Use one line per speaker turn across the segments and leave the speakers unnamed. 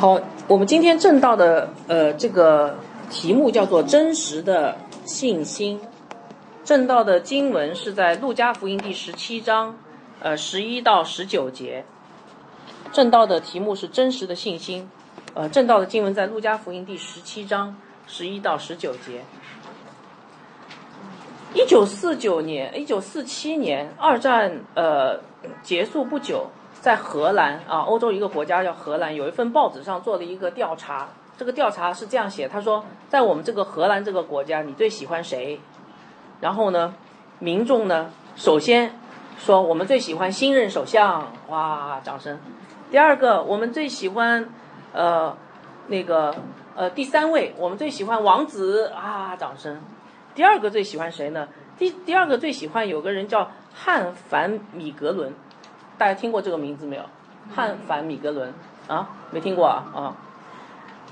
好，我们今天正道的呃这个题目叫做真实的信心。正道的经文是在路加福音第十七章，呃十一到十九节。正道的题目是真实的信心，呃正道的经文在路加福音第十七章十一到十九节。一九四九年，一九四七年，二战呃结束不久，在荷兰啊，欧洲一个国家叫荷兰，有一份报纸上做了一个调查。这个调查是这样写，他说，在我们这个荷兰这个国家，你最喜欢谁？然后呢，民众呢，首先说我们最喜欢新任首相，哇，掌声。第二个，我们最喜欢呃那个呃第三位，我们最喜欢王子啊，掌声。第二个最喜欢谁呢？第第二个最喜欢有个人叫汉凡米格伦，大家听过这个名字没有？汉凡米格伦啊，没听过啊啊。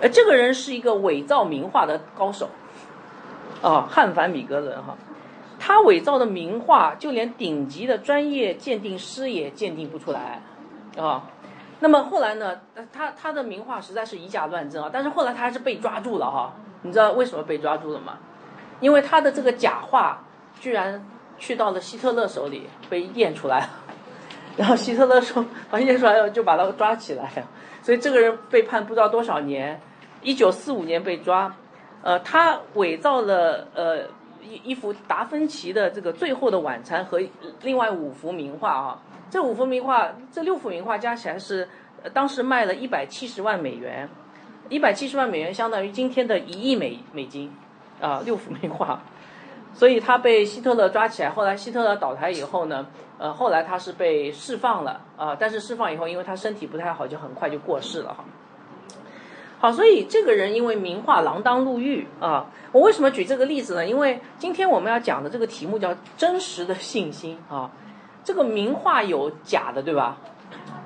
呃，这个人是一个伪造名画的高手，啊，汉凡米格伦哈，他伪造的名画就连顶级的专业鉴定师也鉴定不出来，啊。那么后来呢？他他的名画实在是以假乱真啊，但是后来他还是被抓住了哈。你知道为什么被抓住了吗？因为他的这个假画居然去到了希特勒手里被验出来了，然后希特勒说把验出来了就把他抓起来，所以这个人被判不知道多少年，一九四五年被抓，呃，他伪造了呃一一幅达芬奇的这个《最后的晚餐》和另外五幅名画啊，这五幅名画这六幅名画加起来是当时卖了一百七十万美元，一百七十万美元相当于今天的一亿美美金。啊，六幅名画，所以他被希特勒抓起来。后来希特勒倒台以后呢，呃，后来他是被释放了啊。但是释放以后，因为他身体不太好，就很快就过世了哈。好，所以这个人因为名画锒铛入狱啊。我为什么举这个例子呢？因为今天我们要讲的这个题目叫真实的信心啊。这个名画有假的，对吧？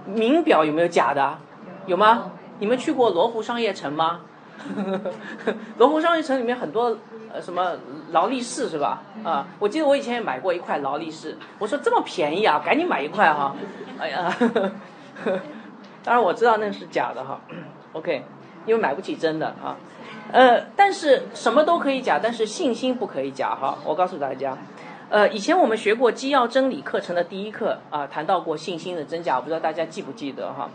名表有没有假的？有吗？你们去过罗湖商业城吗？罗湖商业城里面很多呃什么劳力士是吧？啊，我记得我以前也买过一块劳力士，我说这么便宜啊，赶紧买一块哈。哎呀，当然我知道那是假的哈。OK，因为买不起真的啊。呃，但是什么都可以假，但是信心不可以假哈。我告诉大家，呃，以前我们学过基要真理课程的第一课啊，谈到过信心的真假，我不知道大家记不记得哈。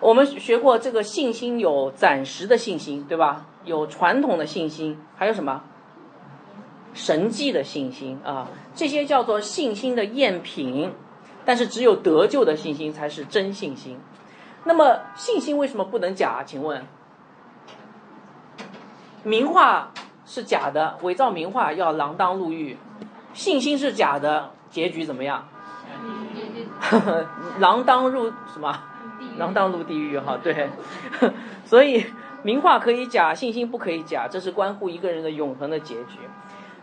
我们学过这个信心有暂时的信心，对吧？有传统的信心，还有什么神迹的信心啊？这些叫做信心的赝品。但是只有得救的信心才是真信心。那么信心为什么不能假？请问，名画是假的，伪造名画要锒铛入狱；信心是假的，结局怎么样？锒铛入什么？锒铛入地狱哈，对，所以名画可以假，信心不可以假，这是关乎一个人的永恒的结局。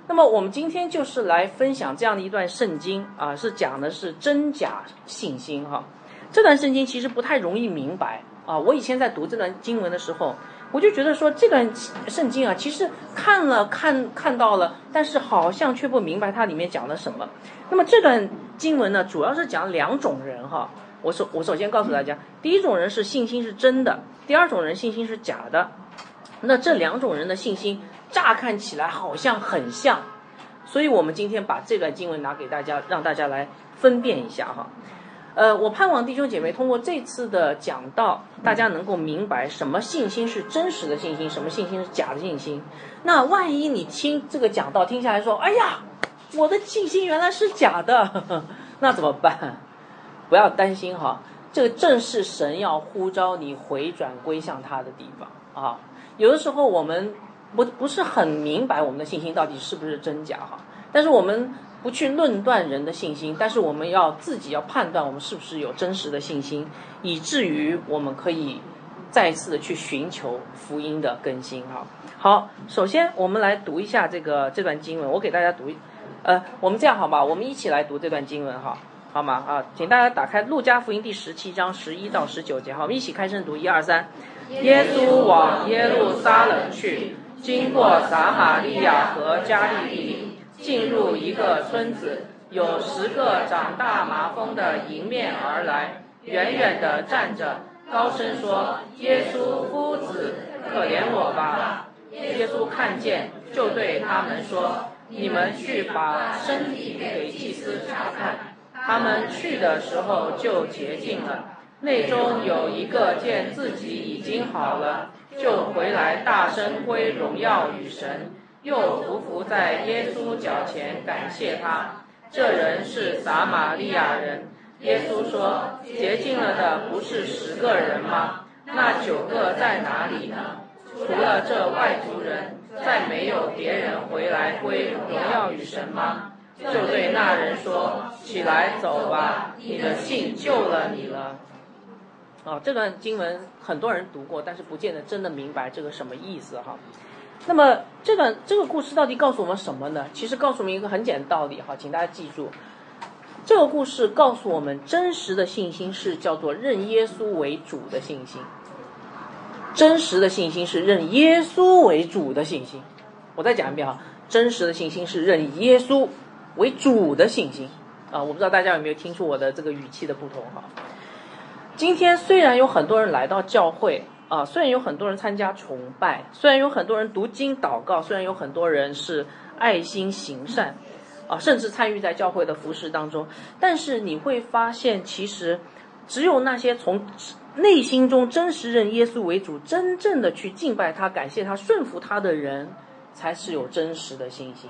那么我们今天就是来分享这样的一段圣经啊，是讲的是真假信心哈。这段圣经其实不太容易明白啊。我以前在读这段经文的时候，我就觉得说这段圣经啊，其实看了看看到了，但是好像却不明白它里面讲了什么。那么这段经文呢，主要是讲两种人哈。我首我首先告诉大家，第一种人是信心是真的，第二种人信心是假的。那这两种人的信心乍看起来好像很像，所以我们今天把这段经文拿给大家，让大家来分辨一下哈。呃，我盼望弟兄姐妹通过这次的讲道，大家能够明白什么信心是真实的信心，什么信心是假的信心。那万一你听这个讲道听下来说，哎呀，我的信心原来是假的，那怎么办？不要担心哈，这个正是神要呼召你回转归向他的地方啊。有的时候我们不不是很明白我们的信心到底是不是真假哈，但是我们不去论断人的信心，但是我们要自己要判断我们是不是有真实的信心，以至于我们可以再次的去寻求福音的更新哈。好，首先我们来读一下这个这段经文，我给大家读，呃，我们这样好吧，我们一起来读这段经文哈。好吗？啊，请大家打开《路加福音》第十七章十一到十九节。好，我们一起开声读，一二三。耶稣往耶路撒冷去，经过撒玛利亚和加利利，进入一个村子，有十个长大麻风的迎面而来，远远地站着，高声说：“耶稣夫子，可怜我吧！”耶稣看见，就对他们说：“你们去把身体给祭司查看。”他们去的时候就洁净了。内中有一个见自己已经好了，就回来大声归荣耀与神，又匍匐在耶稣脚前感谢他。这人是撒玛利亚人。耶稣说：“洁净了的不是十个人吗？那九个在哪里呢？除了这外族人，再没有别人回来归荣耀与神吗？”就对那人说：“起来走吧，你的信救了你了。”啊，这段经文很多人读过，但是不见得真的明白这个什么意思哈。那么这段这个故事到底告诉我们什么呢？其实告诉我们一个很简单的道理哈，请大家记住。这个故事告诉我们，真实的信心是叫做认耶稣为主的信心。真实的信心是认耶稣为主的信心。我再讲一遍哈，真实的信心是认耶稣为主的信心。啊，我不知道大家有没有听出我的这个语气的不同哈。今天虽然有很多人来到教会啊，虽然有很多人参加崇拜，虽然有很多人读经祷告，虽然有很多人是爱心行善。啊，甚至参与在教会的服饰当中，但是你会发现，其实只有那些从内心中真实认耶稣为主、真正的去敬拜他、感谢他、顺服他的人，才是有真实的信心。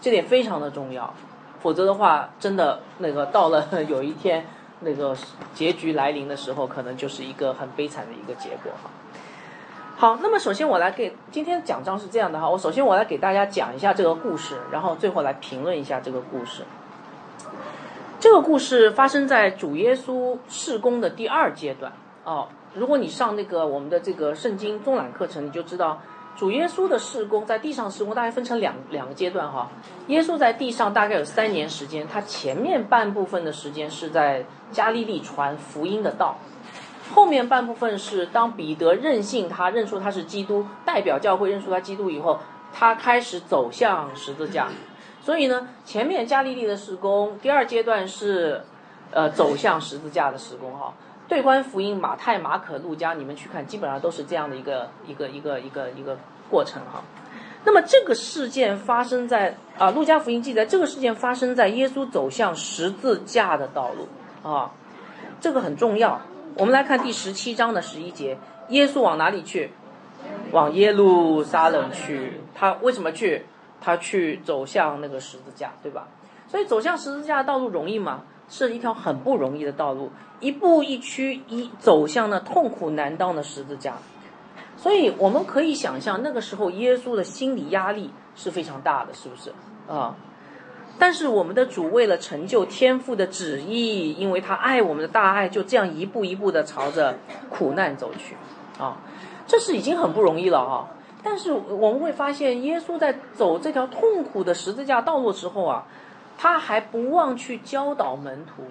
这点非常的重要，否则的话，真的那个到了 有一天那个结局来临的时候，可能就是一个很悲惨的一个结果哈。好，那么首先我来给今天讲章是这样的哈，我首先我来给大家讲一下这个故事，然后最后来评论一下这个故事。这个故事发生在主耶稣事工的第二阶段哦。如果你上那个我们的这个圣经中览课程，你就知道主耶稣的事工在地上事工大概分成两两个阶段哈。耶稣在地上大概有三年时间，他前面半部分的时间是在加利利传福音的道。后面半部分是当彼得认信他认出他是基督，代表教会认出他基督以后，他开始走向十字架。所以呢，前面加利利的施工，第二阶段是，呃，走向十字架的施工哈。对观福音，马太、马可、路加，你们去看，基本上都是这样的一个一个一个一个一个过程哈。那么这个事件发生在啊，路加福音记载，这个事件发生在耶稣走向十字架的道路啊，这个很重要。我们来看第十七章的十一节，耶稣往哪里去？往耶路撒冷去。他为什么去？他去走向那个十字架，对吧？所以走向十字架的道路容易吗？是一条很不容易的道路，一步一趋，一走向那痛苦难当的十字架。所以我们可以想象，那个时候耶稣的心理压力是非常大的，是不是啊？但是我们的主为了成就天父的旨意，因为他爱我们的大爱，就这样一步一步的朝着苦难走去，啊，这是已经很不容易了啊。但是我们会发现，耶稣在走这条痛苦的十字架道路时候啊，他还不忘去教导门徒。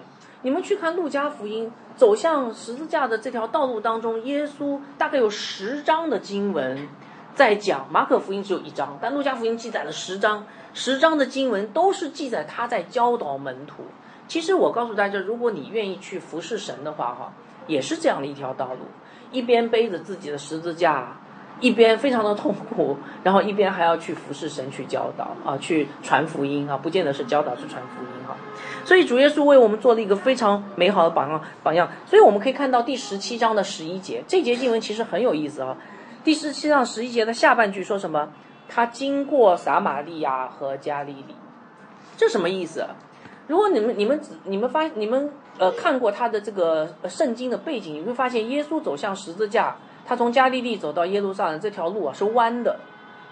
你们去看路加福音，走向十字架的这条道路当中，耶稣大概有十章的经文在讲。马可福音只有一章，但路加福音记载了十章。十章的经文都是记载他在教导门徒。其实我告诉大家，如果你愿意去服侍神的话，哈，也是这样的一条道路。一边背着自己的十字架，一边非常的痛苦，然后一边还要去服侍神，去教导啊，去传福音啊，不见得是教导，是传福音哈。所以主耶稣为我们做了一个非常美好的榜样榜样。所以我们可以看到第十七章的十一节，这节经文其实很有意思啊。第十七章十一节的下半句说什么？他经过撒玛利亚和加利利，这什么意思？如果你们、你们、你们发、你们呃看过他的这个圣经的背景，你会发现耶稣走向十字架，他从加利利走到耶路撒冷这条路啊是弯的，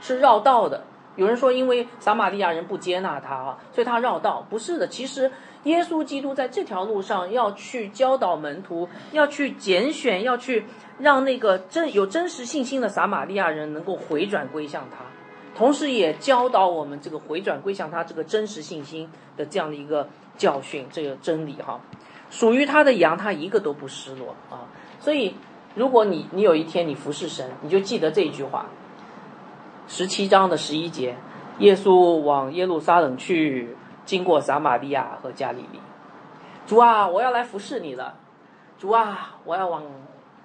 是绕道的。有人说因为撒玛利亚人不接纳他啊，所以他绕道。不是的，其实耶稣基督在这条路上要去教导门徒，要去拣选，要去让那个真有真实信心的撒玛利亚人能够回转归向他。同时也教导我们这个回转归向他这个真实信心的这样的一个教训，这个真理哈，属于他的羊，他一个都不失落啊。所以，如果你你有一天你服侍神，你就记得这一句话。十七章的十一节，耶稣往耶路撒冷去，经过撒玛利亚和加利利。主啊，我要来服侍你了。主啊，我要往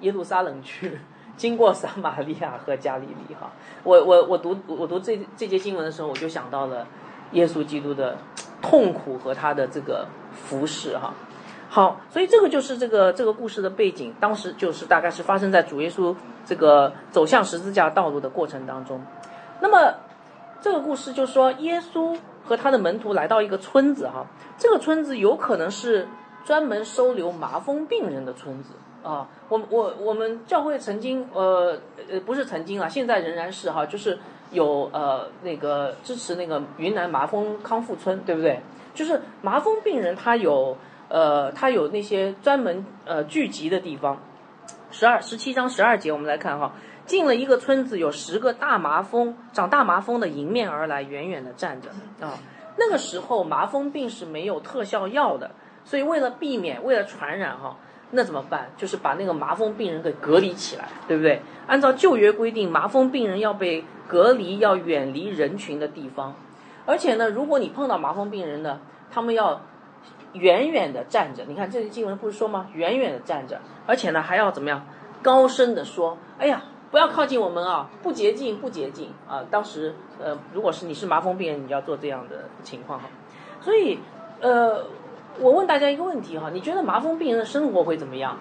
耶路撒冷去，经过撒玛利亚和加利利哈。我我我读我读这这节经文的时候，我就想到了耶稣基督的痛苦和他的这个服侍哈。好，所以这个就是这个这个故事的背景，当时就是大概是发生在主耶稣这个走向十字架道路的过程当中。那么这个故事就说，耶稣和他的门徒来到一个村子哈，这个村子有可能是专门收留麻风病人的村子啊。我我我们教会曾经呃呃不是曾经啊，现在仍然是哈，就是有呃那个支持那个云南麻风康复村，对不对？就是麻风病人他有。呃，它有那些专门呃聚集的地方。十二十七章十二节，我们来看哈，进了一个村子，有十个大麻风长大麻风的迎面而来，远远的站着啊。那个时候麻风病是没有特效药的，所以为了避免为了传染哈，那怎么办？就是把那个麻风病人给隔离起来，对不对？按照旧约规定，麻风病人要被隔离，要远离人群的地方。而且呢，如果你碰到麻风病人呢，他们要。远远的站着，你看这些经文不是说吗？远远的站着，而且呢还要怎么样？高声的说：“哎呀，不要靠近我们啊，不洁净，不洁净啊！”当时呃，如果是你是麻风病人，你就要做这样的情况哈。所以呃，我问大家一个问题哈，你觉得麻风病人的生活会怎么样？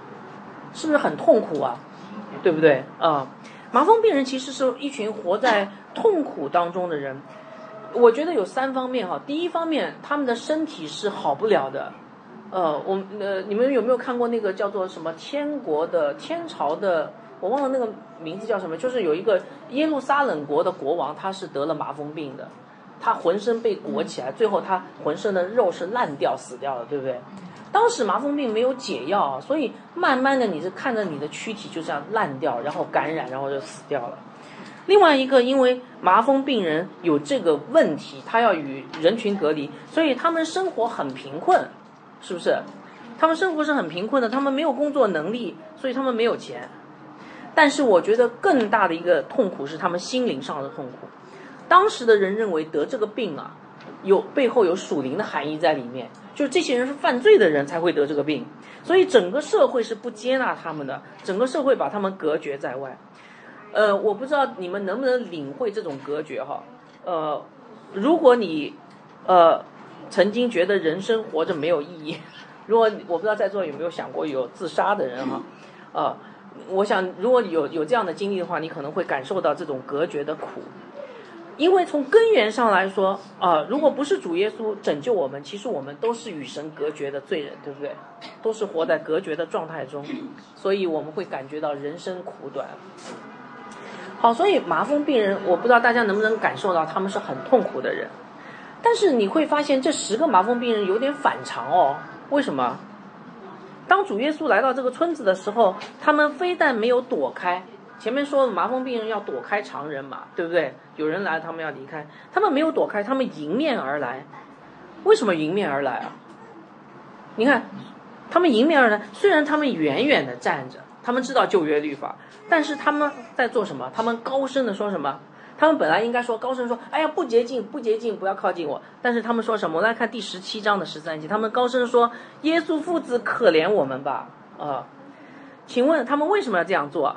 是不是很痛苦啊？对不对啊？麻风病人其实是一群活在痛苦当中的人。我觉得有三方面哈，第一方面，他们的身体是好不了的，呃，我呃，你们有没有看过那个叫做什么天国的天朝的，我忘了那个名字叫什么，就是有一个耶路撒冷国的国王，他是得了麻风病的，他浑身被裹起来，最后他浑身的肉是烂掉死掉了，对不对？当时麻风病没有解药，所以慢慢的你是看着你的躯体就这样烂掉，然后感染，然后就死掉了。另外一个，因为麻风病人有这个问题，他要与人群隔离，所以他们生活很贫困，是不是？他们生活是很贫困的，他们没有工作能力，所以他们没有钱。但是我觉得更大的一个痛苦是他们心灵上的痛苦。当时的人认为得这个病啊，有背后有属灵的含义在里面，就是这些人是犯罪的人才会得这个病，所以整个社会是不接纳他们的，整个社会把他们隔绝在外。呃，我不知道你们能不能领会这种隔绝哈。呃，如果你呃曾经觉得人生活着没有意义，如果我不知道在座有没有想过有自杀的人哈，呃，我想如果有有这样的经历的话，你可能会感受到这种隔绝的苦。因为从根源上来说啊，如果不是主耶稣拯救我们，其实我们都是与神隔绝的罪人，对不对？都是活在隔绝的状态中，所以我们会感觉到人生苦短。好，所以麻风病人，我不知道大家能不能感受到他们是很痛苦的人，但是你会发现这十个麻风病人有点反常哦。为什么？当主耶稣来到这个村子的时候，他们非但没有躲开，前面说麻风病人要躲开常人嘛，对不对？有人来，他们要离开，他们没有躲开，他们迎面而来。为什么迎面而来啊？你看，他们迎面而来，虽然他们远远的站着。他们知道旧约律法，但是他们在做什么？他们高声的说什么？他们本来应该说高声说：“哎呀，不洁净，不洁净，不要靠近我。”但是他们说什么？我们来看第十七章的十三节，他们高声说：“耶稣父子，可怜我们吧！”啊，请问他们为什么要这样做？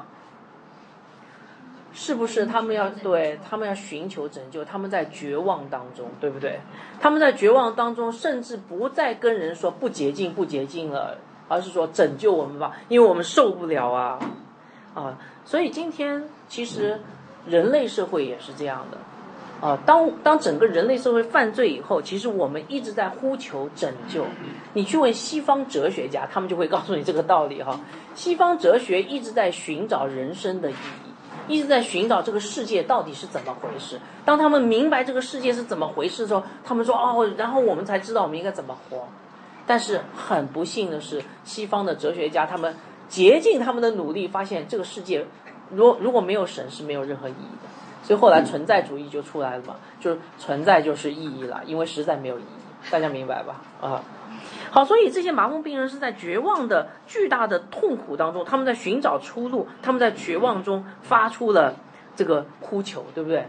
是不是他们要对他们要寻求拯救？他们在绝望当中，对不对？他们在绝望当中，甚至不再跟人说不洁净，不洁净了。而是说拯救我们吧，因为我们受不了啊，啊，所以今天其实人类社会也是这样的，啊，当当整个人类社会犯罪以后，其实我们一直在呼求拯救。你去问西方哲学家，他们就会告诉你这个道理哈。西方哲学一直在寻找人生的意义，一直在寻找这个世界到底是怎么回事。当他们明白这个世界是怎么回事的时候，他们说哦，然后我们才知道我们应该怎么活。但是很不幸的是，西方的哲学家他们竭尽他们的努力，发现这个世界，如如果没有神是没有任何意义的，所以后来存在主义就出来了嘛，就是存在就是意义了，因为实在没有意义，大家明白吧？啊，好，所以这些麻风病人是在绝望的巨大的痛苦当中，他们在寻找出路，他们在绝望中发出了这个哭求，对不对？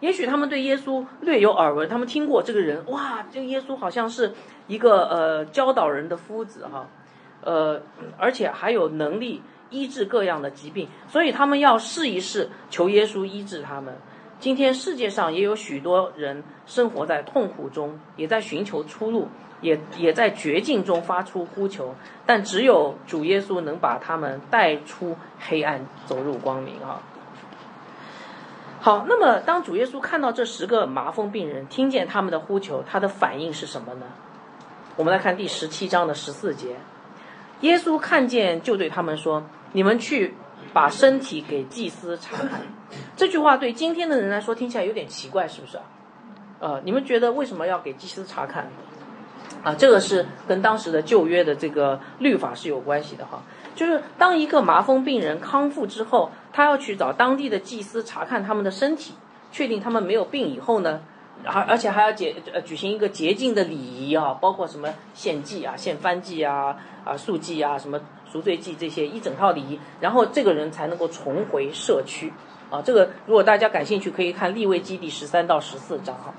也许他们对耶稣略有耳闻，他们听过这个人，哇，这个耶稣好像是一个呃教导人的夫子哈，呃，而且还有能力医治各样的疾病，所以他们要试一试，求耶稣医治他们。今天世界上也有许多人生活在痛苦中，也在寻求出路，也也在绝境中发出呼求，但只有主耶稣能把他们带出黑暗，走入光明啊。好，那么当主耶稣看到这十个麻风病人，听见他们的呼求，他的反应是什么呢？我们来看第十七章的十四节，耶稣看见就对他们说：“你们去把身体给祭司查看。”这句话对今天的人来说听起来有点奇怪，是不是啊？呃，你们觉得为什么要给祭司查看？啊，这个是跟当时的旧约的这个律法是有关系的哈。就是当一个麻风病人康复之后，他要去找当地的祭司查看他们的身体，确定他们没有病以后呢，而而且还要解举行一个洁净的礼仪啊，包括什么献祭啊、献番祭啊、啊素祭啊、什么赎罪祭这些一整套礼仪，然后这个人才能够重回社区啊。这个如果大家感兴趣，可以看利未记第十三到十四章哈。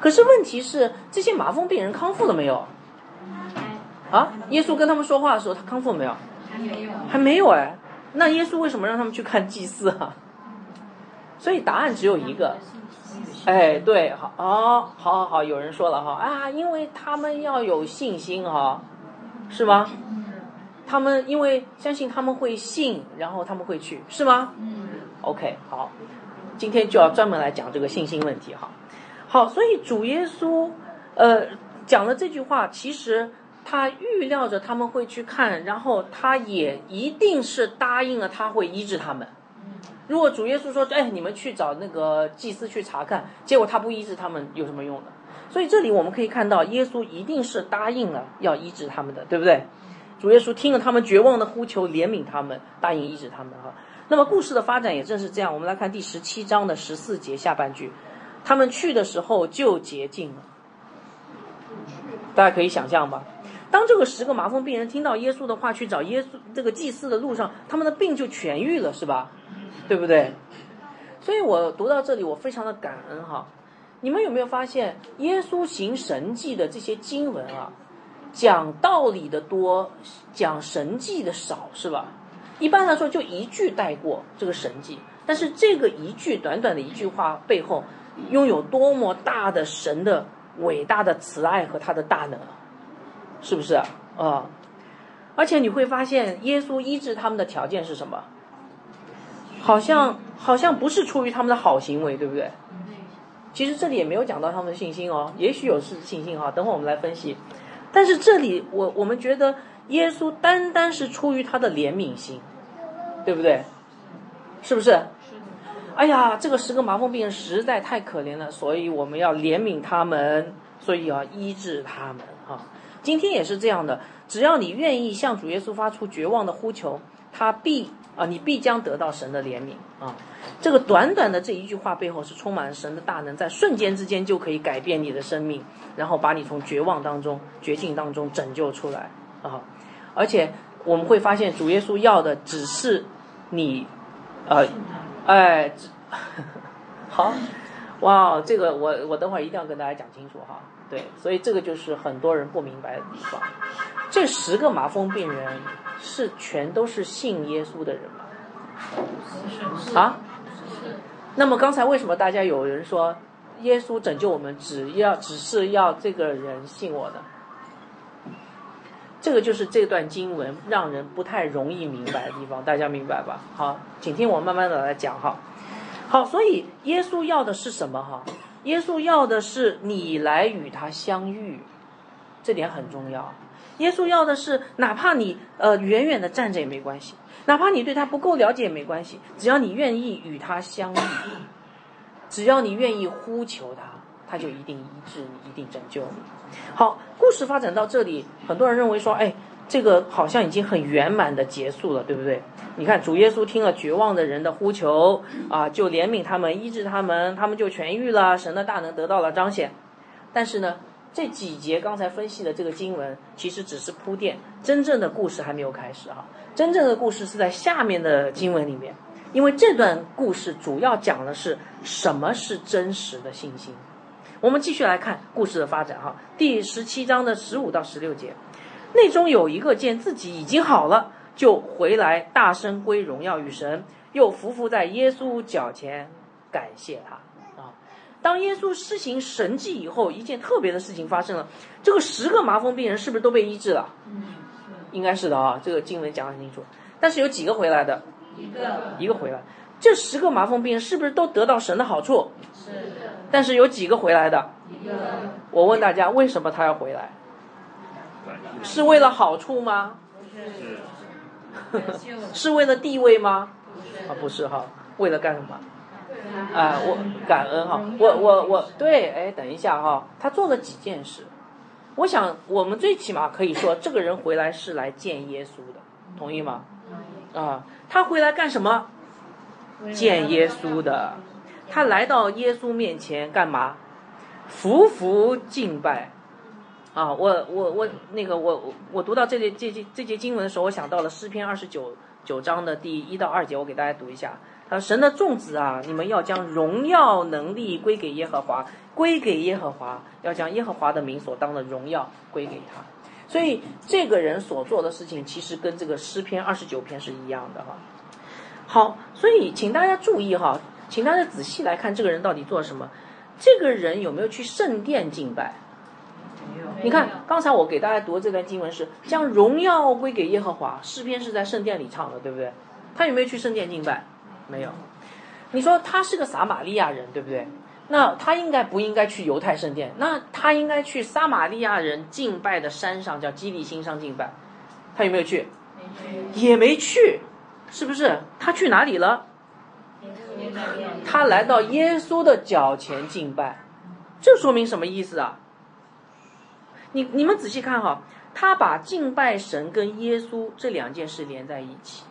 可是问题是，这些麻风病人康复了没有？啊，耶稣跟他们说话的时候，他康复没有？
还没有，
还没有哎，那耶稣为什么让他们去看祭祀啊？所以答案只有一个，哎，对，好，哦，好好好，有人说了哈啊，因为他们要有信心哈，是吗？他们因为相信他们会信，然后他们会去，是吗？
嗯
，OK，好，今天就要专门来讲这个信心问题哈。好，所以主耶稣呃讲了这句话，其实。他预料着他们会去看，然后他也一定是答应了他会医治他们。如果主耶稣说：“哎，你们去找那个祭司去查看”，结果他不医治他们，有什么用呢？所以这里我们可以看到，耶稣一定是答应了要医治他们的，对不对？主耶稣听了他们绝望的呼求，怜悯他们，答应医治他们哈。那么故事的发展也正是这样。我们来看第十七章的十四节下半句：“他们去的时候就洁净了。”大家可以想象吧。当这个十个麻风病人听到耶稣的话，去找耶稣这个祭祀的路上，他们的病就痊愈了，是吧？对不对？所以我读到这里，我非常的感恩哈。你们有没有发现，耶稣行神迹的这些经文啊，讲道理的多，讲神迹的少，是吧？一般来说，就一句带过这个神迹，但是这个一句短短的一句话背后，拥有多么大的神的伟大的慈爱和他的大能！是不是啊？而且你会发现，耶稣医治他们的条件是什么？好像好像不是出于他们的好行为，对不对？其实这里也没有讲到他们的信心哦，也许有是信心哈。等会我们来分析。但是这里我我们觉得耶稣单单是出于他的怜悯心，对不对？是不是？哎呀，这个十个麻风病人实在太可怜了，所以我们要怜悯他们，所以要医治他们哈。今天也是这样的，只要你愿意向主耶稣发出绝望的呼求，他必啊，你必将得到神的怜悯啊。这个短短的这一句话背后是充满了神的大能，在瞬间之间就可以改变你的生命，然后把你从绝望当中、绝境当中拯救出来啊。而且我们会发现，主耶稣要的只是你，呃，哎，好，哇，这个我我等会儿一定要跟大家讲清楚哈。对，所以这个就是很多人不明白的地方。这十个麻风病人是全都是信耶稣的人吗？啊？那么刚才为什么大家有人说耶稣拯救我们，只要只是要这个人信我的？这个就是这段经文让人不太容易明白的地方，大家明白吧？好，请听我慢慢的来讲哈。好，所以耶稣要的是什么哈？耶稣要的是你来与他相遇，这点很重要。耶稣要的是，哪怕你呃远远的站着也没关系，哪怕你对他不够了解也没关系，只要你愿意与他相遇，只要你愿意呼求他，他就一定医治你，一定拯救你。好，故事发展到这里，很多人认为说，哎。这个好像已经很圆满的结束了，对不对？你看，主耶稣听了绝望的人的呼求啊，就怜悯他们，医治他们，他们就痊愈了，神的大能得到了彰显。但是呢，这几节刚才分析的这个经文其实只是铺垫，真正的故事还没有开始哈。真正的故事是在下面的经文里面，因为这段故事主要讲的是什么是真实的信心。我们继续来看故事的发展哈，第十七章的十五到十六节。内中有一个见自己已经好了，就回来大声归荣耀与神，又伏伏在耶稣脚前感谢他啊。当耶稣施行神迹以后，一件特别的事情发生了，这个十个麻风病人是不是都被医治了？嗯应该是的啊，这个经文讲得很清楚。但是有几个回来的？
一个，
一个回来。这十个麻风病人是不是都得到神的好处？
是的，
但是有几个回来的？
一个，
我问大家，为什么他要回来？是为了好处吗？
不是，
为了地位吗？
不是，
啊，不是哈，为了干什么？啊，我感恩哈，我我我对，哎，等一下哈，他做了几件事？我想我们最起码可以说，这个人回来是来见耶稣的，同意吗？啊，他回来干什么？见耶稣的，他来到耶稣面前干嘛？匍匐敬拜。啊，我我我那个我我读到这节这节这节经文的时候，我想到了诗篇二十九九章的第一到二节，我给大家读一下。他说：“神的众子啊，你们要将荣耀能力归给耶和华，归给耶和华，要将耶和华的名所当的荣耀归给他。”所以这个人所做的事情，其实跟这个诗篇二十九篇是一样的哈。好，所以请大家注意哈，请大家仔细来看这个人到底做什么。这个人有没有去圣殿敬拜？你看，刚才我给大家读的这段经文是将荣耀归给耶和华，诗篇是在圣殿里唱的，对不对？他有没有去圣殿敬拜？没有。你说他是个撒玛利亚人，对不对？那他应该不应该去犹太圣殿？那他应该去撒玛利亚人敬拜的山上，叫基利新上敬拜。他有没有去？也没去，是不是？他去哪里了？他来到耶稣的脚前敬拜，这说明什么意思啊？你你们仔细看哈，他把敬拜神跟耶稣这两件事连在一起，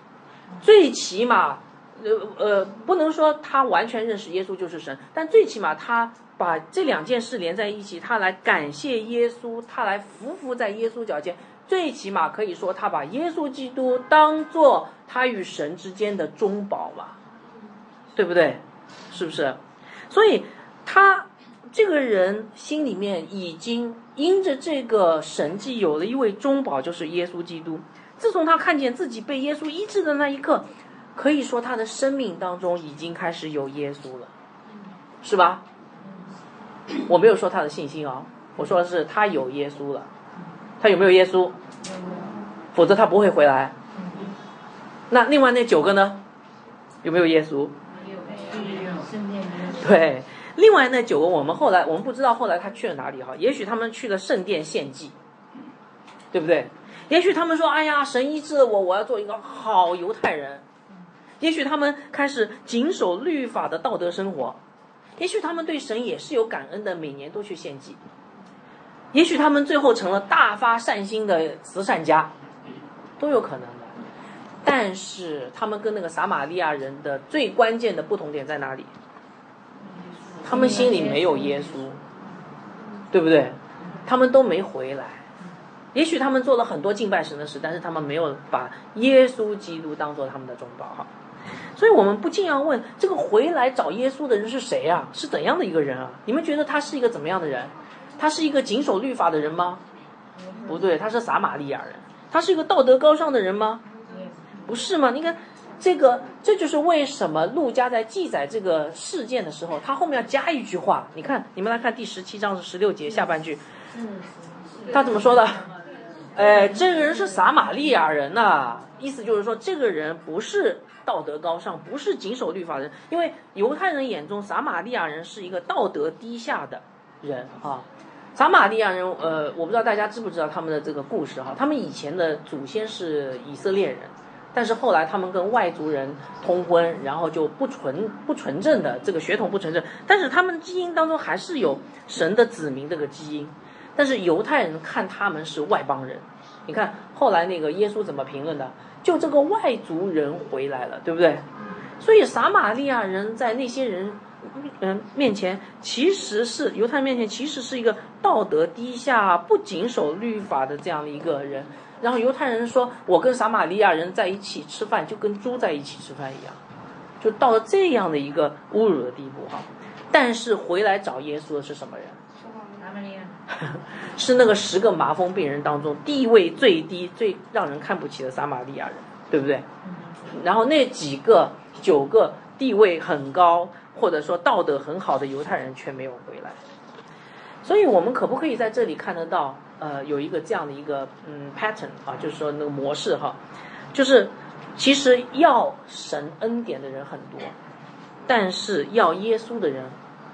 最起码，呃呃，不能说他完全认识耶稣就是神，但最起码他把这两件事连在一起，他来感谢耶稣，他来匍匐在耶稣脚前，最起码可以说他把耶稣基督当做他与神之间的中保嘛，对不对？是不是？所以他。这个人心里面已经因着这个神迹有了一位中保，就是耶稣基督。自从他看见自己被耶稣医治的那一刻，可以说他的生命当中已经开始有耶稣了，是吧？我没有说他的信心啊，我说的是他有耶稣了。他有没有耶稣？否则他不会回来。那另外那九个呢？有没有耶稣？对。另外那九个，我们后来我们不知道后来他去了哪里哈？也许他们去了圣殿献祭，对不对？也许他们说：“哎呀，神医治了我，我要做一个好犹太人。”也许他们开始谨守律法的道德生活，也许他们对神也是有感恩的，每年都去献祭。也许他们最后成了大发善心的慈善家，都有可能的。但是他们跟那个撒玛利亚人的最关键的不同点在哪里？他们心里没有耶稣，对不对？他们都没回来。也许他们做了很多敬拜神的事，但是他们没有把耶稣基督当做他们的中保哈。所以我们不禁要问：这个回来找耶稣的人是谁啊？是怎样的一个人啊？你们觉得他是一个怎么样的人？他是一个谨守律法的人吗？不对，他是撒玛利亚人。他是一个道德高尚的人吗？不是吗？你看。这个这就是为什么陆家在记载这个事件的时候，他后面要加一句话。你看，你们来看第十七章是十六节下半句，他怎么说的？哎，这个人是撒玛利亚人呐，意思就是说这个人不是道德高尚，不是谨守律法人，因为犹太人眼中撒玛利亚人是一个道德低下的人啊。撒玛利亚人，呃，我不知道大家知不知道他们的这个故事哈，他们以前的祖先是以色列人。但是后来他们跟外族人通婚，然后就不纯不纯正的这个血统不纯正，但是他们基因当中还是有神的子民这个基因。但是犹太人看他们是外邦人，你看后来那个耶稣怎么评论的？就这个外族人回来了，对不对？所以撒玛利亚人在那些人嗯面前，其实是犹太人面前其实是一个道德低下、不谨守律法的这样的一个人。然后犹太人说：“我跟撒玛利亚人在一起吃饭，就跟猪在一起吃饭一样，就到了这样的一个侮辱的地步哈。”但是回来找耶稣的是什么人？是那个十个麻风病人当中地位最低、最让人看不起的撒玛利亚人。对不对？然后那几个九个地位很高或者说道德很好的犹太人却没有回来，所以我们可不可以在这里看得到，呃，有一个这样的一个嗯 pattern 啊，就是说那个模式哈，就是其实要神恩典的人很多，但是要耶稣的人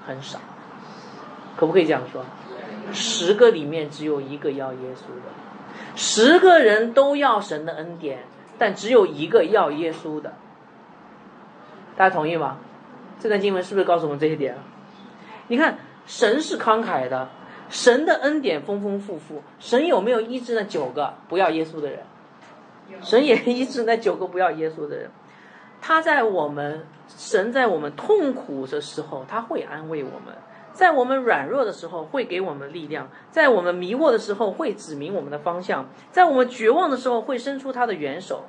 很少，可不可以这样说？十个里面只有一个要耶稣的，十个人都要神的恩典，但只有一个要耶稣的。大家同意吗？这段经文是不是告诉我们这一点？你看，神是慷慨的，神的恩典丰丰富富。神有没有医治那九个不要耶稣的人？神也医治那九个不要耶稣的人。他在我们，神在我们痛苦的时候，他会安慰我们。在我们软弱的时候，会给我们力量；在我们迷惑的时候，会指明我们的方向；在我们绝望的时候，会伸出他的援手。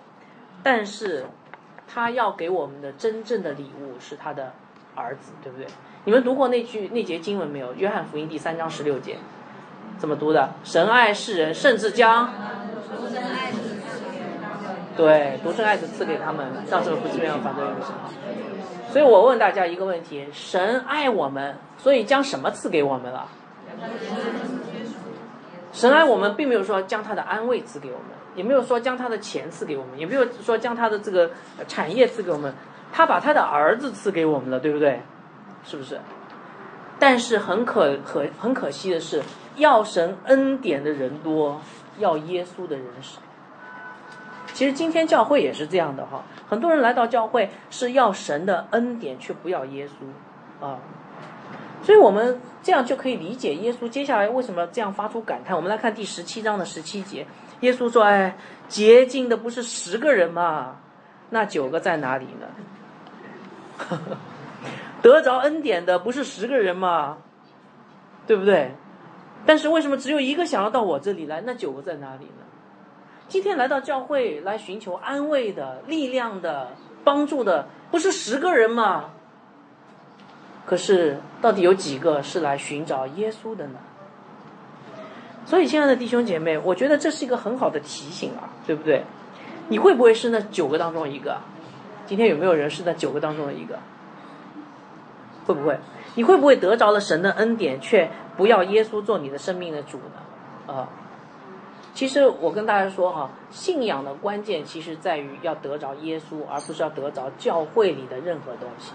但是，他要给我们的真正的礼物是他的儿子，对不对？你们读过那句那节经文没有？约翰福音第三章十六节，怎么读的？神爱世人，甚至将对独生爱子赐给他们，让这个不自愿反对有什么？所以我问大家一个问题：神爱我们，所以将什么赐给我们了？神爱我们，并没有说将他的安慰赐给我们，也没有说将他的钱赐给我们，也没有说将他的这个产业赐给我们，他把他的儿子赐给我们了，对不对？是不是？但是很可可很可惜的是，要神恩典的人多，要耶稣的人少。其实今天教会也是这样的哈，很多人来到教会是要神的恩典，却不要耶稣啊。所以我们这样就可以理解耶稣接下来为什么这样发出感叹。我们来看第十七章的十七节，耶稣说：“哎，洁净的不是十个人吗？那九个在哪里呢？得着恩典的不是十个人吗？对不对？但是为什么只有一个想要到我这里来？那九个在哪里呢？今天来到教会来寻求安慰的力量的帮助的，不是十个人吗？可是到底有几个是来寻找耶稣的呢？所以，亲爱的弟兄姐妹，我觉得这是一个很好的提醒啊，对不对？你会不会是那九个当中一个？今天有没有人是那九个当中的一个？会不会？你会不会得着了神的恩典，却不要耶稣做你的生命的主呢？啊？其实我跟大家说哈，信仰的关键其实在于要得着耶稣，而不是要得着教会里的任何东西。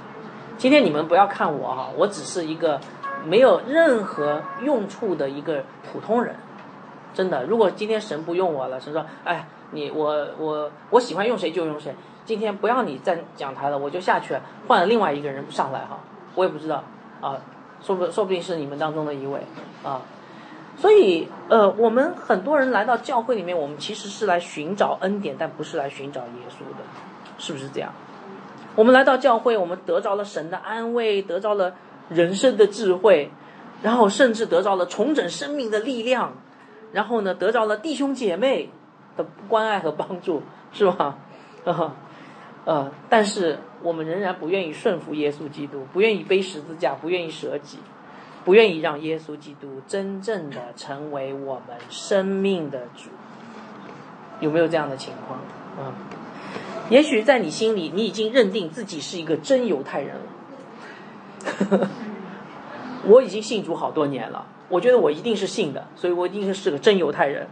今天你们不要看我哈，我只是一个没有任何用处的一个普通人。真的，如果今天神不用我了，神说：“哎，你我我我喜欢用谁就用谁。今天不要你站讲台了，我就下去换了另外一个人上来哈。”我也不知道啊，说不说不定是你们当中的一位啊。所以，呃，我们很多人来到教会里面，我们其实是来寻找恩典，但不是来寻找耶稣的，是不是这样？我们来到教会，我们得着了神的安慰，得着了人生的智慧，然后甚至得着了重整生命的力量，然后呢，得着了弟兄姐妹的关爱和帮助，是吧？呃，但是我们仍然不愿意顺服耶稣基督，不愿意背十字架，不愿意舍己。不愿意让耶稣基督真正的成为我们生命的主，有没有这样的情况？嗯，也许在你心里，你已经认定自己是一个真犹太人了。我已经信主好多年了，我觉得我一定是信的，所以我一定是个真犹太人，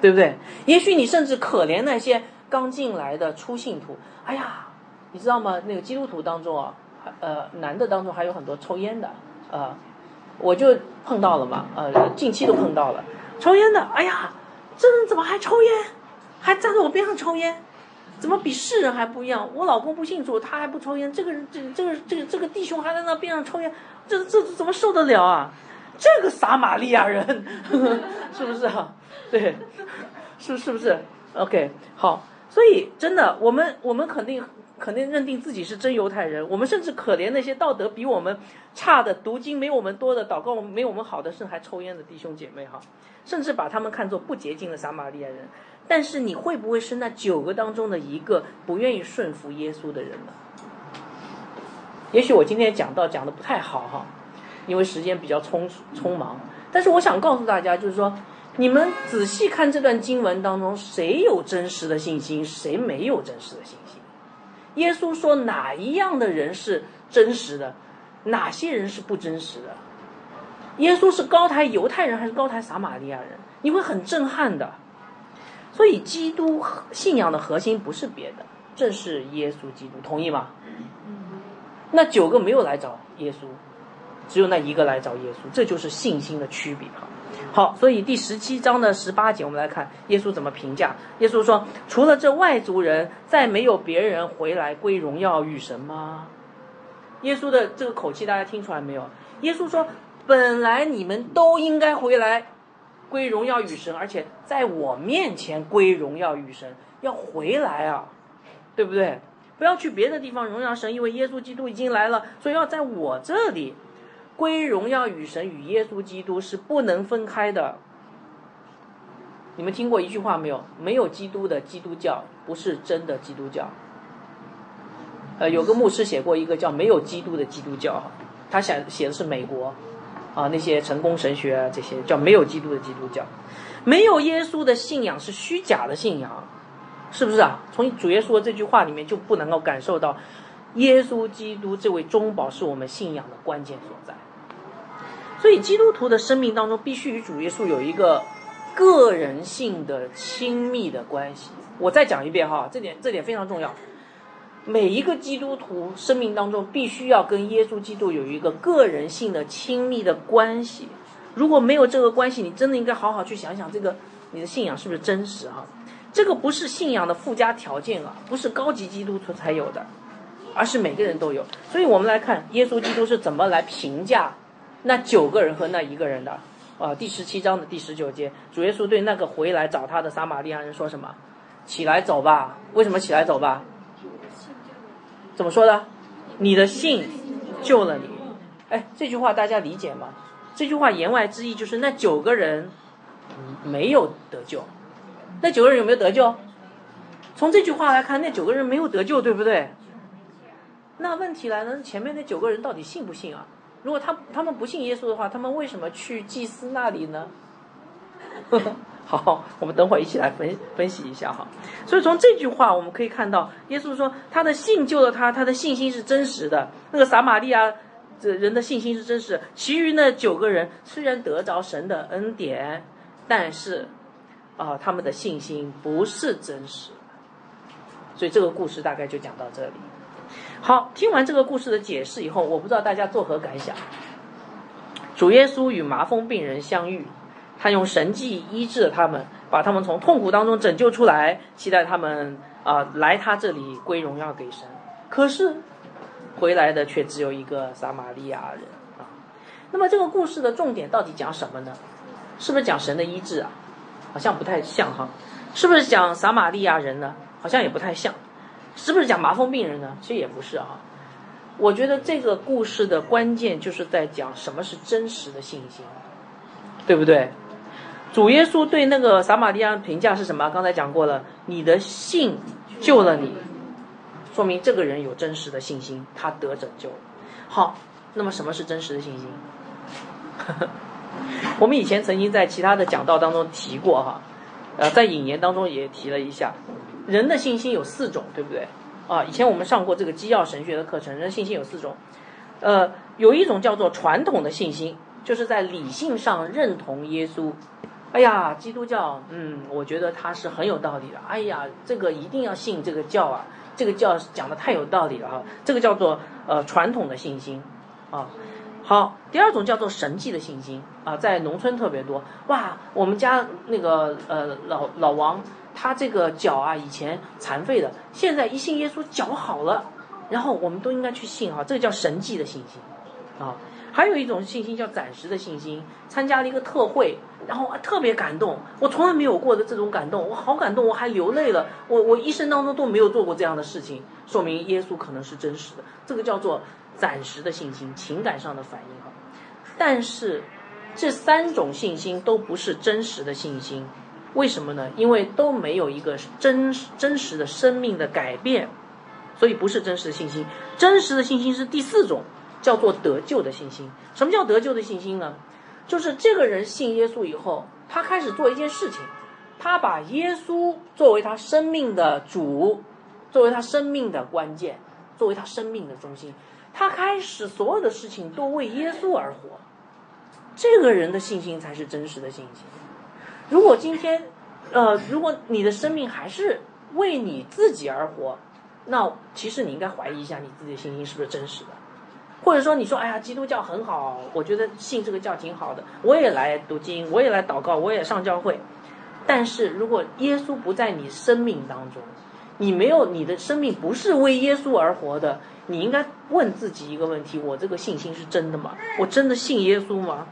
对不对？也许你甚至可怜那些刚进来的初信徒。哎呀，你知道吗？那个基督徒当中啊，呃，男的当中还有很多抽烟的，啊。我就碰到了嘛，呃，近期都碰到了，抽烟的，哎呀，这人怎么还抽烟，还站在我边上抽烟，怎么比世人还不一样？我老公不信主，他还不抽烟，这个人，这这个这个这个弟兄还在那边上抽烟，这这怎么受得了啊？这个撒玛利亚人，呵 呵是不是啊？对，是是不是？OK，好，所以真的，我们我们肯定。肯定认定自己是真犹太人，我们甚至可怜那些道德比我们差的、读经没我们多的、祷告没我们好的、甚至还抽烟的弟兄姐妹哈，甚至把他们看作不洁净的撒玛利亚人。但是你会不会是那九个当中的一个不愿意顺服耶稣的人呢？也许我今天讲到讲的不太好哈，因为时间比较匆匆忙。但是我想告诉大家，就是说，你们仔细看这段经文当中，谁有真实的信心，谁没有真实的信心？耶稣说哪一样的人是真实的，哪些人是不真实的？耶稣是高抬犹太人还是高抬撒玛利亚人？你会很震撼的。所以，基督信仰的核心不是别的，正是耶稣基督，同意吗？那九个没有来找耶稣，只有那一个来找耶稣，这就是信心的区别哈。好，所以第十七章的十八节，我们来看耶稣怎么评价。耶稣说：“除了这外族人，再没有别人回来归荣耀与神吗？”耶稣的这个口气，大家听出来没有？耶稣说：“本来你们都应该回来归荣耀与神，而且在我面前归荣耀与神，要回来啊，对不对？不要去别的地方荣耀神，因为耶稣基督已经来了，所以要在我这里。”归荣耀与神与耶稣基督是不能分开的。你们听过一句话没有？没有基督的基督教不是真的基督教。呃，有个牧师写过一个叫《没有基督的基督教》，他想写的是美国啊那些成功神学啊这些叫没有基督的基督教，没有耶稣的信仰是虚假的信仰，是不是啊？从主耶稣的这句话里面就不能够感受到耶稣基督这位中保是我们信仰的关键所在。所以，基督徒的生命当中必须与主耶稣有一个个人性的亲密的关系。我再讲一遍哈，这点这点非常重要。每一个基督徒生命当中必须要跟耶稣基督有一个个人性的亲密的关系。如果没有这个关系，你真的应该好好去想想，这个你的信仰是不是真实哈？这个不是信仰的附加条件啊，不是高级基督徒才有的，而是每个人都有。所以我们来看耶稣基督是怎么来评价。那九个人和那一个人的，啊，第十七章的第十九节，主耶稣对那个回来找他的撒玛利亚人说什么？起来走吧。为什么起来走吧？怎么说的？你的信救了你。哎，这句话大家理解吗？这句话言外之意就是那九个人没有得救。那九个人有没有得救？从这句话来看，那九个人没有得救，对不对？那问题来了，前面那九个人到底信不信啊？如果他他们不信耶稣的话，他们为什么去祭司那里呢？好，我们等会儿一起来分分析一下哈。所以从这句话我们可以看到，耶稣说他的信救了他，他的信心是真实的。那个撒玛利亚这人的信心是真实，其余那九个人虽然得着神的恩典，但是啊，他们的信心不是真实。所以这个故事大概就讲到这里。好，听完这个故事的解释以后，我不知道大家作何感想。主耶稣与麻风病人相遇，他用神迹医治了他们，把他们从痛苦当中拯救出来，期待他们啊来他这里归荣耀给神。可是回来的却只有一个撒玛利亚人啊。那么这个故事的重点到底讲什么呢？是不是讲神的医治啊？好像不太像哈。是不是讲撒玛利亚人呢？好像也不太像。是不是讲麻风病人呢？其实也不是啊。我觉得这个故事的关键就是在讲什么是真实的信心，对不对？主耶稣对那个撒玛利亚评价是什么？刚才讲过了，你的信救了你，说明这个人有真实的信心，他得拯救。好，那么什么是真实的信心？我们以前曾经在其他的讲道当中提过哈，呃，在引言当中也提了一下。人的信心有四种，对不对？啊，以前我们上过这个基要神学的课程，人的信心有四种。呃，有一种叫做传统的信心，就是在理性上认同耶稣。哎呀，基督教，嗯，我觉得他是很有道理的。哎呀，这个一定要信这个教啊，这个教讲的太有道理了哈。这个叫做呃传统的信心啊。好，第二种叫做神迹的信心啊，在农村特别多。哇，我们家那个呃老老王。他这个脚啊，以前残废的，现在一信耶稣脚好了，然后我们都应该去信啊，这个叫神迹的信心，啊，还有一种信心叫暂时的信心，参加了一个特会，然后啊特别感动，我从来没有过的这种感动，我好感动，我还流泪了，我我一生当中都没有做过这样的事情，说明耶稣可能是真实的，这个叫做暂时的信心，情感上的反应哈，但是这三种信心都不是真实的信心。为什么呢？因为都没有一个真真实的生命的改变，所以不是真实的信心。真实的信心是第四种，叫做得救的信心。什么叫得救的信心呢？就是这个人信耶稣以后，他开始做一件事情，他把耶稣作为他生命的主，作为他生命的关键，作为他生命的中心。他开始所有的事情都为耶稣而活，这个人的信心才是真实的信心。如果今天，呃，如果你的生命还是为你自己而活，那其实你应该怀疑一下你自己的信心是不是真实的。或者说你说，哎呀，基督教很好，我觉得信这个教挺好的，我也来读经，我也来祷告，我也上教会。但是如果耶稣不在你生命当中，你没有你的生命不是为耶稣而活的。你应该问自己一个问题：我这个信心是真的吗？我真的信耶稣吗？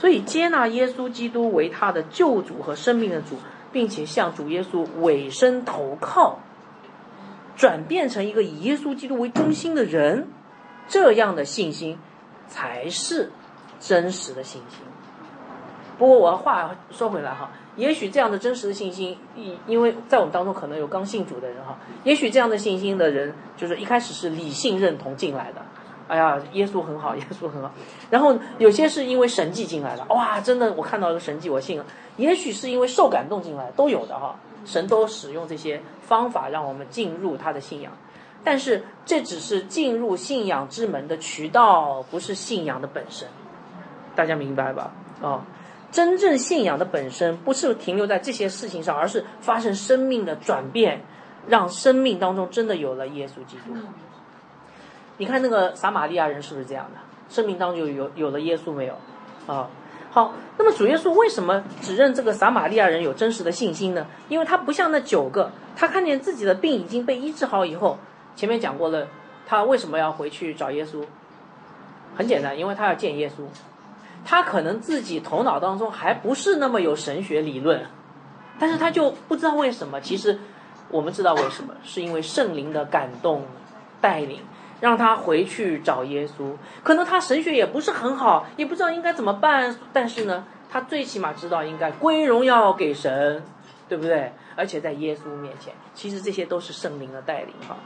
所以接纳耶稣基督为他的救主和生命的主，并且向主耶稣委身投靠，转变成一个以耶稣基督为中心的人，这样的信心才是真实的信心。不过我话说回来哈。也许这样的真实的信心，因因为在我们当中可能有刚信主的人哈，也许这样的信心的人，就是一开始是理性认同进来的，哎呀，耶稣很好，耶稣很好。然后有些是因为神迹进来的，哇，真的我看到一个神迹，我信了。也许是因为受感动进来，都有的哈。神都使用这些方法让我们进入他的信仰，但是这只是进入信仰之门的渠道，不是信仰的本身。大家明白吧？哦。真正信仰的本身不是停留在这些事情上，而是发生生命的转变，让生命当中真的有了耶稣基督。你看那个撒玛利亚人是不是这样的？生命当中有有了耶稣没有？啊，好，那么主耶稣为什么只认这个撒玛利亚人有真实的信心呢？因为他不像那九个，他看见自己的病已经被医治好以后，前面讲过了，他为什么要回去找耶稣？很简单，因为他要见耶稣。他可能自己头脑当中还不是那么有神学理论，但是他就不知道为什么。其实我们知道为什么，是因为圣灵的感动带领，让他回去找耶稣。可能他神学也不是很好，也不知道应该怎么办。但是呢，他最起码知道应该归荣耀给神，对不对？而且在耶稣面前，其实这些都是圣灵的带领哈。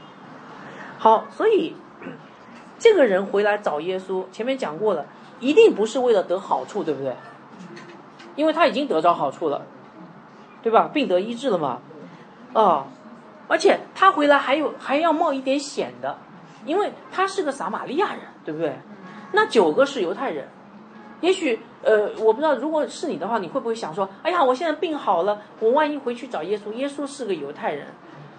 好，所以 这个人回来找耶稣，前面讲过了。一定不是为了得好处，对不对？因为他已经得着好处了，对吧？病得医治了嘛，啊！而且他回来还有还要冒一点险的，因为他是个撒玛利亚人，对不对？那九个是犹太人，也许呃，我不知道，如果是你的话，你会不会想说，哎呀，我现在病好了，我万一回去找耶稣，耶稣是个犹太人，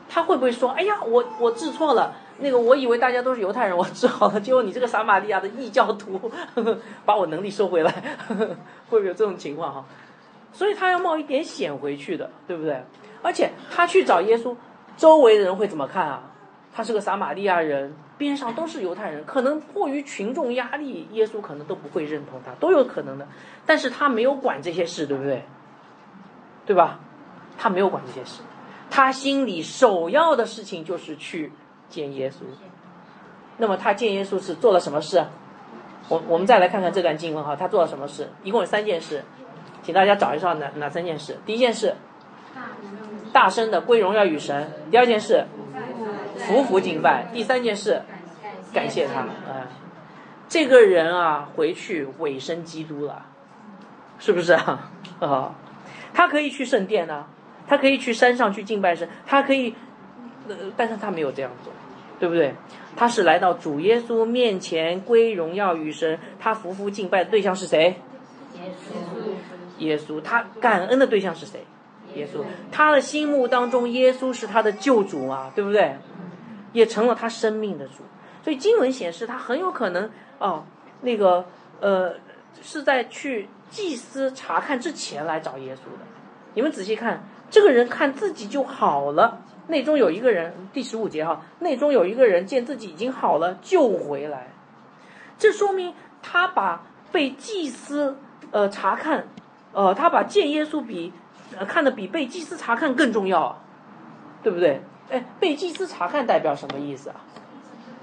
他会不会说，哎呀，我我治错了？那个我以为大家都是犹太人，我治好了，结果你这个撒玛利亚的异教徒呵呵 把我能力收回来呵，会不会有这种情况哈？所以他要冒一点险回去的，对不对？而且他去找耶稣，周围的人会怎么看啊？他是个撒玛利亚人，边上都是犹太人，可能迫于群众压力，耶稣可能都不会认同他，都有可能的。但是他没有管这些事，对不对？对吧？他没有管这些事，他心里首要的事情就是去。见耶稣，那么他见耶稣是做了什么事？我我们再来看看这段经文哈，他做了什么事？一共有三件事，请大家找一找哪哪三件事。第一件事，大声的归荣耀与神；第二件事，服服敬拜；第三件事，感谢他。啊，这个人啊，回去委身基督了，是不是啊？啊，他可以去圣殿呢，他可以去山上去敬拜神，他可以。但是他没有这样做，对不对？他是来到主耶稣面前归荣耀与神，他服服敬拜的对象是谁？
耶稣。
耶稣，他感恩的对象是谁？耶稣，他的心目当中，耶稣是他的救主啊，对不对？也成了他生命的主。所以经文显示，他很有可能哦，那个呃，是在去祭司查看之前来找耶稣的。你们仔细看，这个人看自己就好了。内中有一个人，第十五节哈，内中有一个人见自己已经好了，就回来，这说明他把被祭司呃查看，呃，他把见耶稣比呃看的比被祭司查看更重要，对不对？哎，被祭司查看代表什么意思啊？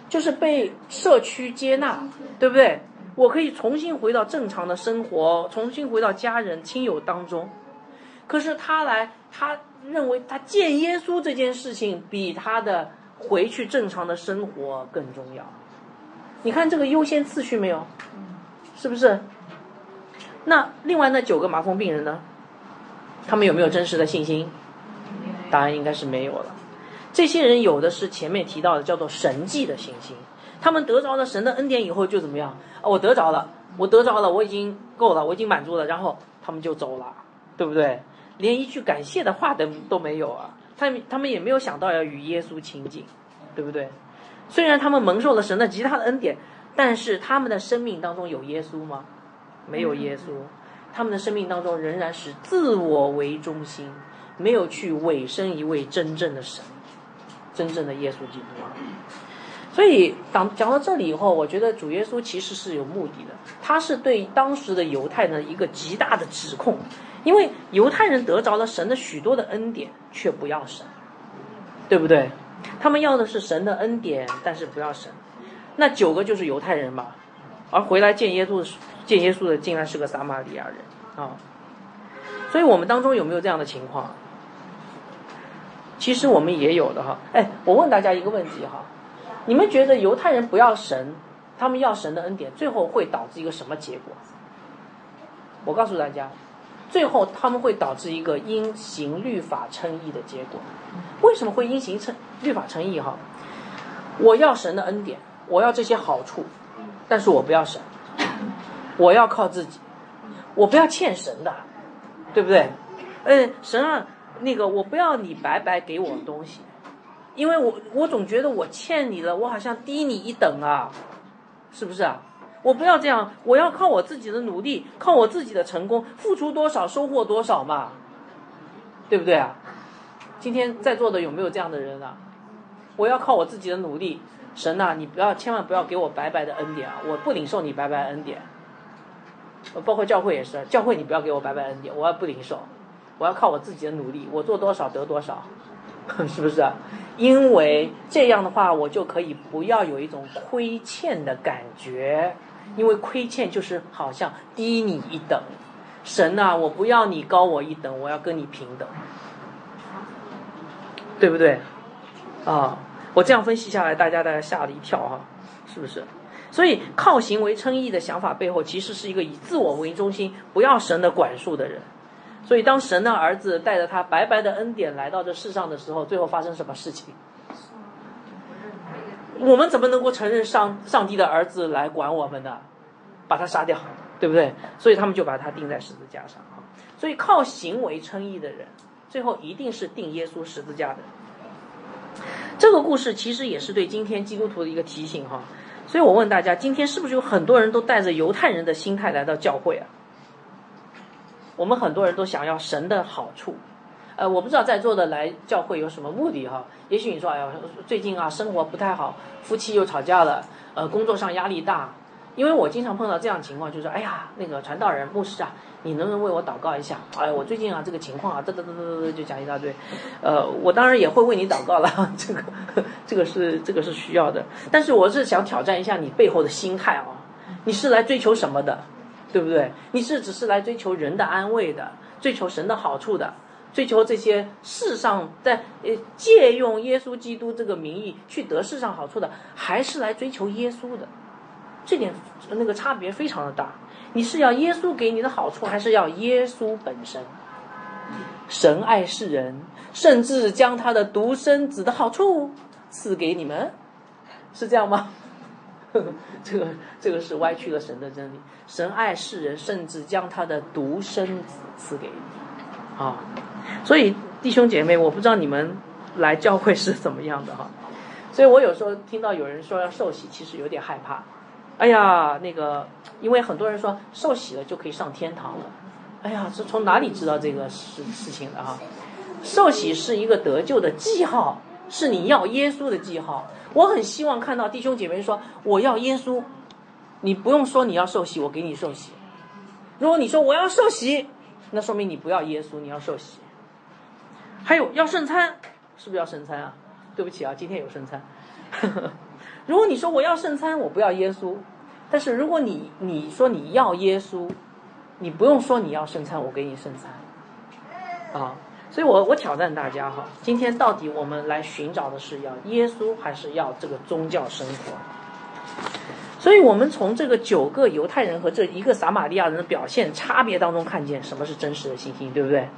就是被社区接纳，对不对？我可以重新回到正常的生活，重新回到家人亲友当中。可是他来，他。认为他见耶稣这件事情比他的回去正常的生活更重要。你看这个优先次序没有？是不是？那另外那九个麻风病人呢？他们有没有真实的信心？答案应该是没有了。这些人有的是前面提到的叫做神迹的信心，他们得着了神的恩典以后就怎么样？啊，我得着了，我得着了，我已经够了，我已经满足了，然后他们就走了，对不对？连一句感谢的话都都没有啊！他们他们也没有想到要与耶稣亲近，对不对？虽然他们蒙受了神的极大的恩典，但是他们的生命当中有耶稣吗？没有耶稣，他们的生命当中仍然是自我为中心，没有去委身一位真正的神，真正的耶稣基督啊。所以讲讲到这里以后，我觉得主耶稣其实是有目的的，他是对当时的犹太人一个极大的指控，因为犹太人得着了神的许多的恩典，却不要神，对不对？他们要的是神的恩典，但是不要神。那九个就是犹太人吧，而回来见耶稣的见耶稣的竟然是个撒玛利亚人啊！所以我们当中有没有这样的情况？其实我们也有的哈。哎，我问大家一个问题哈。你们觉得犹太人不要神，他们要神的恩典，最后会导致一个什么结果？我告诉大家，最后他们会导致一个因行律法称义的结果。为什么会因行称律法称义？哈，我要神的恩典，我要这些好处，但是我不要神，我要靠自己，我不要欠神的，对不对？嗯，神啊，那个我不要你白白给我东西。因为我我总觉得我欠你了，我好像低你一等啊，是不是啊？我不要这样，我要靠我自己的努力，靠我自己的成功，付出多少收获多少嘛，对不对啊？今天在座的有没有这样的人啊？我要靠我自己的努力，神呐，你不要千万不要给我白白的恩典啊！我不领受你白白恩典，包括教会也是，教会你不要给我白白恩典，我也不领受，我要靠我自己的努力，我做多少得多少。是不是啊？因为这样的话，我就可以不要有一种亏欠的感觉，因为亏欠就是好像低你一等。神呐，我不要你高我一等，我要跟你平等，对不对？啊，我这样分析下来，大家大家吓了一跳哈，是不是？所以靠行为称义的想法背后，其实是一个以自我为中心、不要神的管束的人。所以，当神的儿子带着他白白的恩典来到这世上的时候，最后发生什么事情？我们怎么能够承认上上帝的儿子来管我们呢？把他杀掉，对不对？所以他们就把他钉在十字架上啊。所以靠行为称义的人，最后一定是钉耶稣十字架的。这个故事其实也是对今天基督徒的一个提醒哈。所以我问大家，今天是不是有很多人都带着犹太人的心态来到教会啊？我们很多人都想要神的好处，呃，我不知道在座的来教会有什么目的哈。也许你说，哎呀，最近啊生活不太好，夫妻又吵架了，呃，工作上压力大。因为我经常碰到这样情况，就是哎呀，那个传道人牧师啊，你能不能为我祷告一下？哎，我最近啊这个情况啊，嘚嘚嘚嘚嘚就讲一大堆。呃，我当然也会为你祷告了，这个这个是这个是需要的。但是我是想挑战一下你背后的心态啊，你是来追求什么的？对不对？你是只是来追求人的安慰的，追求神的好处的，追求这些世上在呃借用耶稣基督这个名义去得世上好处的，还是来追求耶稣的？这点那个差别非常的大。你是要耶稣给你的好处，还是要耶稣本身？神爱世人，甚至将他的独生子的好处赐给你们，是这样吗？这个这个是歪曲了神的真理。神爱世人，甚至将他的独生子赐给你，啊！所以弟兄姐妹，我不知道你们来教会是怎么样的哈。所以我有时候听到有人说要受洗，其实有点害怕。哎呀，那个，因为很多人说受洗了就可以上天堂了。哎呀，是从哪里知道这个事事情的哈？受洗是一个得救的记号，是你要耶稣的记号。我很希望看到弟兄姐妹说我要耶稣。你不用说你要受洗，我给你受洗。如果你说我要受洗，那说明你不要耶稣，你要受洗。还有要圣餐，是不是要圣餐啊？对不起啊，今天有圣餐。如果你说我要圣餐，我不要耶稣。但是如果你你说你要耶稣，你不用说你要圣餐，我给你圣餐。啊，所以我我挑战大家哈，今天到底我们来寻找的是要耶稣，还是要这个宗教生活？所以我们从这个九个犹太人和这一个撒玛利亚人的表现差别当中，看见什么是真实的信心，对不对？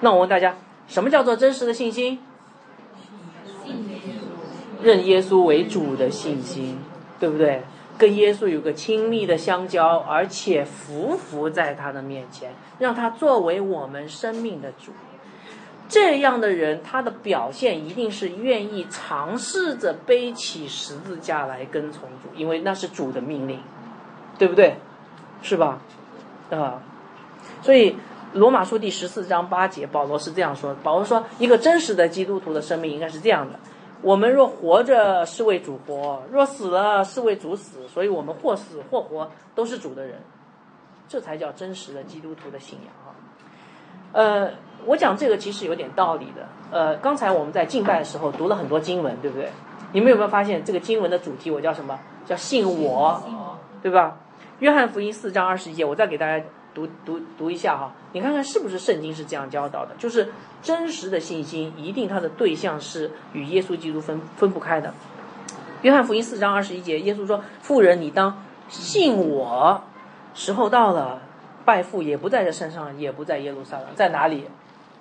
那我问大家，什么叫做真实的信心？认耶稣为主的信心，对不对？跟耶稣有个亲密的相交，而且服服在他的面前，让他作为我们生命的主。这样的人，他的表现一定是愿意尝试着背起十字架来跟从主，因为那是主的命令，对不对？是吧？啊，所以罗马书第十四章八节，保罗是这样说：保罗说，一个真实的基督徒的生命应该是这样的：我们若活着，是为主活；若死了，是为主死。所以我们或死或活，都是主的人。这才叫真实的基督徒的信仰啊！呃。我讲这个其实有点道理的。呃，刚才我们在敬拜的时候读了很多经文，对不对？你们有没有发现这个经文的主题我叫什么？叫信我，对吧？约翰福音四章二十一节，我再给大家读读读一下哈，你看看是不是圣经是这样教导的？就是真实的信心，一定它的对象是与耶稣基督分分不开的。约翰福音四章二十一节，耶稣说：“富人，你当信我，时候到了，拜父也不在这山上，也不在耶路撒冷，在哪里？”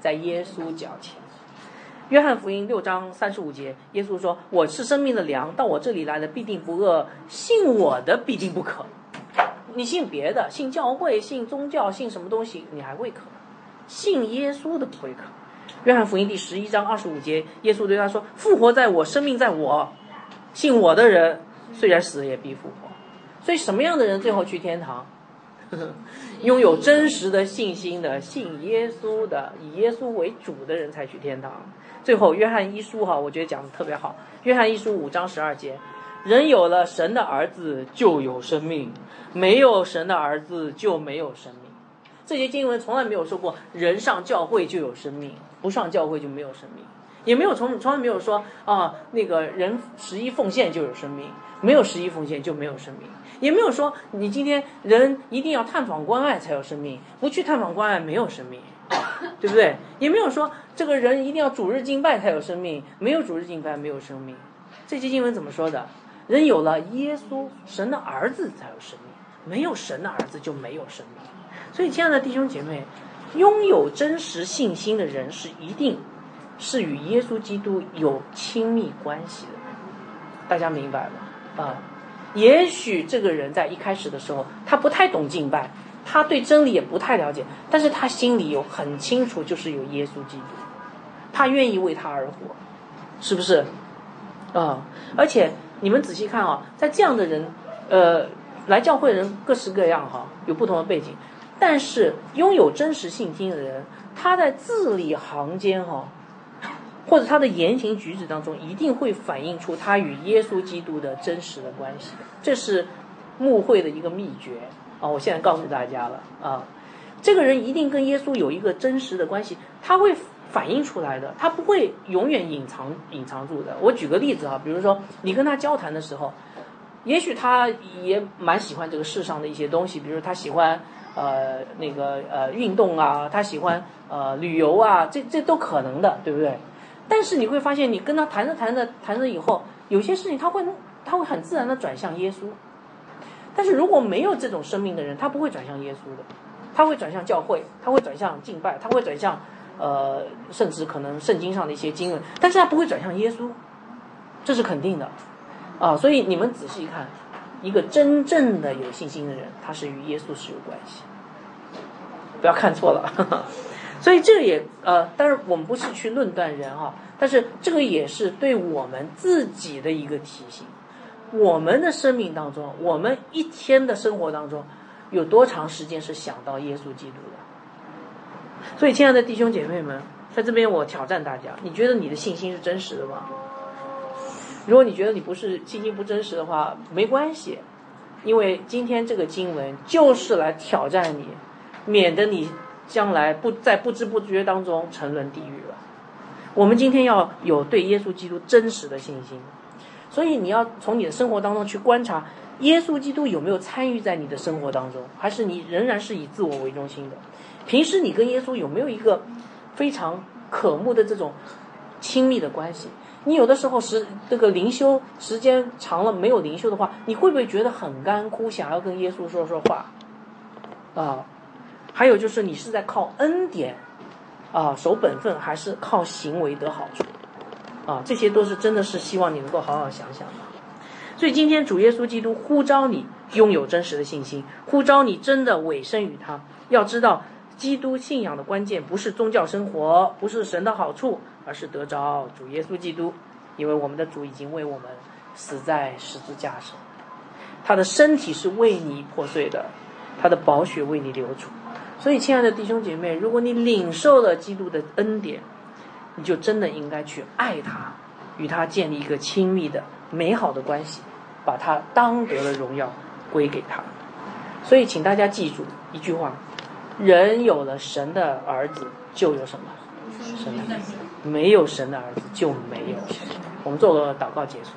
在耶稣脚前，约翰福音六章三十五节，耶稣说：“我是生命的粮，到我这里来的必定不饿，信我的必定不渴。你信别的，信教会，信宗教，信什么东西，你还会渴；信耶稣的不会渴。”约翰福音第十一章二十五节，耶稣对他说：“复活在我，生命在我，信我的人，虽然死也必复活。”所以，什么样的人最后去天堂？拥有真实的信心的、信耶稣的、以耶稣为主的人才去天堂。最后，约翰一书哈，我觉得讲的特别好。约翰一书五章十二节，人有了神的儿子就有生命，没有神的儿子就没有生命。这些经文从来没有说过人上教会就有生命，不上教会就没有生命，也没有从从来没有说啊那个人十一奉献就有生命，没有十一奉献就没有生命。也没有说你今天人一定要探访关爱才有生命，不去探访关爱没有生命，对不对？也没有说这个人一定要主日敬拜才有生命，没有主日敬拜没有生命。这节经文怎么说的？人有了耶稣神的儿子才有生命，没有神的儿子就没有生命。所以，亲爱的弟兄姐妹，拥有真实信心的人是一定是与耶稣基督有亲密关系的。大家明白吗？啊？也许这个人在一开始的时候，他不太懂敬拜，他对真理也不太了解，但是他心里有很清楚，就是有耶稣基督，他愿意为他而活，是不是？啊！而且你们仔细看啊，在这样的人，呃，来教会人各式各样哈，有不同的背景，但是拥有真实信心的人，他在字里行间哈。或者他的言行举止当中，一定会反映出他与耶稣基督的真实的关系。这是牧会的一个秘诀啊！我现在告诉大家了啊，这个人一定跟耶稣有一个真实的关系，他会反映出来的，他不会永远隐藏隐藏住的。我举个例子啊，比如说你跟他交谈的时候，也许他也蛮喜欢这个世上的一些东西，比如他喜欢呃那个呃运动啊，他喜欢呃旅游啊，这这都可能的，对不对？但是你会发现，你跟他谈着谈着谈着以后，有些事情他会他会很自然的转向耶稣。但是如果没有这种生命的人，他不会转向耶稣的，他会转向教会，他会转向敬拜，他会转向呃，甚至可能圣经上的一些经文，但是他不会转向耶稣，这是肯定的啊。所以你们仔细看，一个真正的有信心的人，他是与耶稣是有关系，不要看错了。所以这也呃，当然我们不是去论断人哈，但是这个也是对我们自己的一个提醒。我们的生命当中，我们一天的生活当中，有多长时间是想到耶稣基督的？所以，亲爱的弟兄姐妹们，在这边我挑战大家：你觉得你的信心是真实的吗？如果你觉得你不是信心不真实的话，没关系，因为今天这个经文就是来挑战你，免得你。将来不在不知不觉当中沉沦地狱了。我们今天要有对耶稣基督真实的信心，所以你要从你的生活当中去观察耶稣基督有没有参与在你的生活当中，还是你仍然是以自我为中心的？平时你跟耶稣有没有一个非常渴慕的这种亲密的关系？你有的时候时这个灵修时间长了没有灵修的话，你会不会觉得很干枯，想要跟耶稣说说话？啊，还有就是你是在靠恩典啊守本分，还是靠行为得好处？啊，这些都是真的是希望你能够好好想想的。所以今天主耶稣基督呼召你拥有真实的信心，呼召你真的委身于他。要知道，基督信仰的关键不是宗教生活，不是神的好处。而是得着主耶稣基督，因为我们的主已经为我们死在十字架上，他的身体是为你破碎的，他的宝血为你流出。所以，亲爱的弟兄姐妹，如果你领受了基督的恩典，你就真的应该去爱他，与他建立一个亲密的、美好的关系，把他当得的荣耀归给他。所以，请大家记住一句话：人有了神的儿子，就有什么？神的。没有神的儿子就没有。我们做个祷告结束。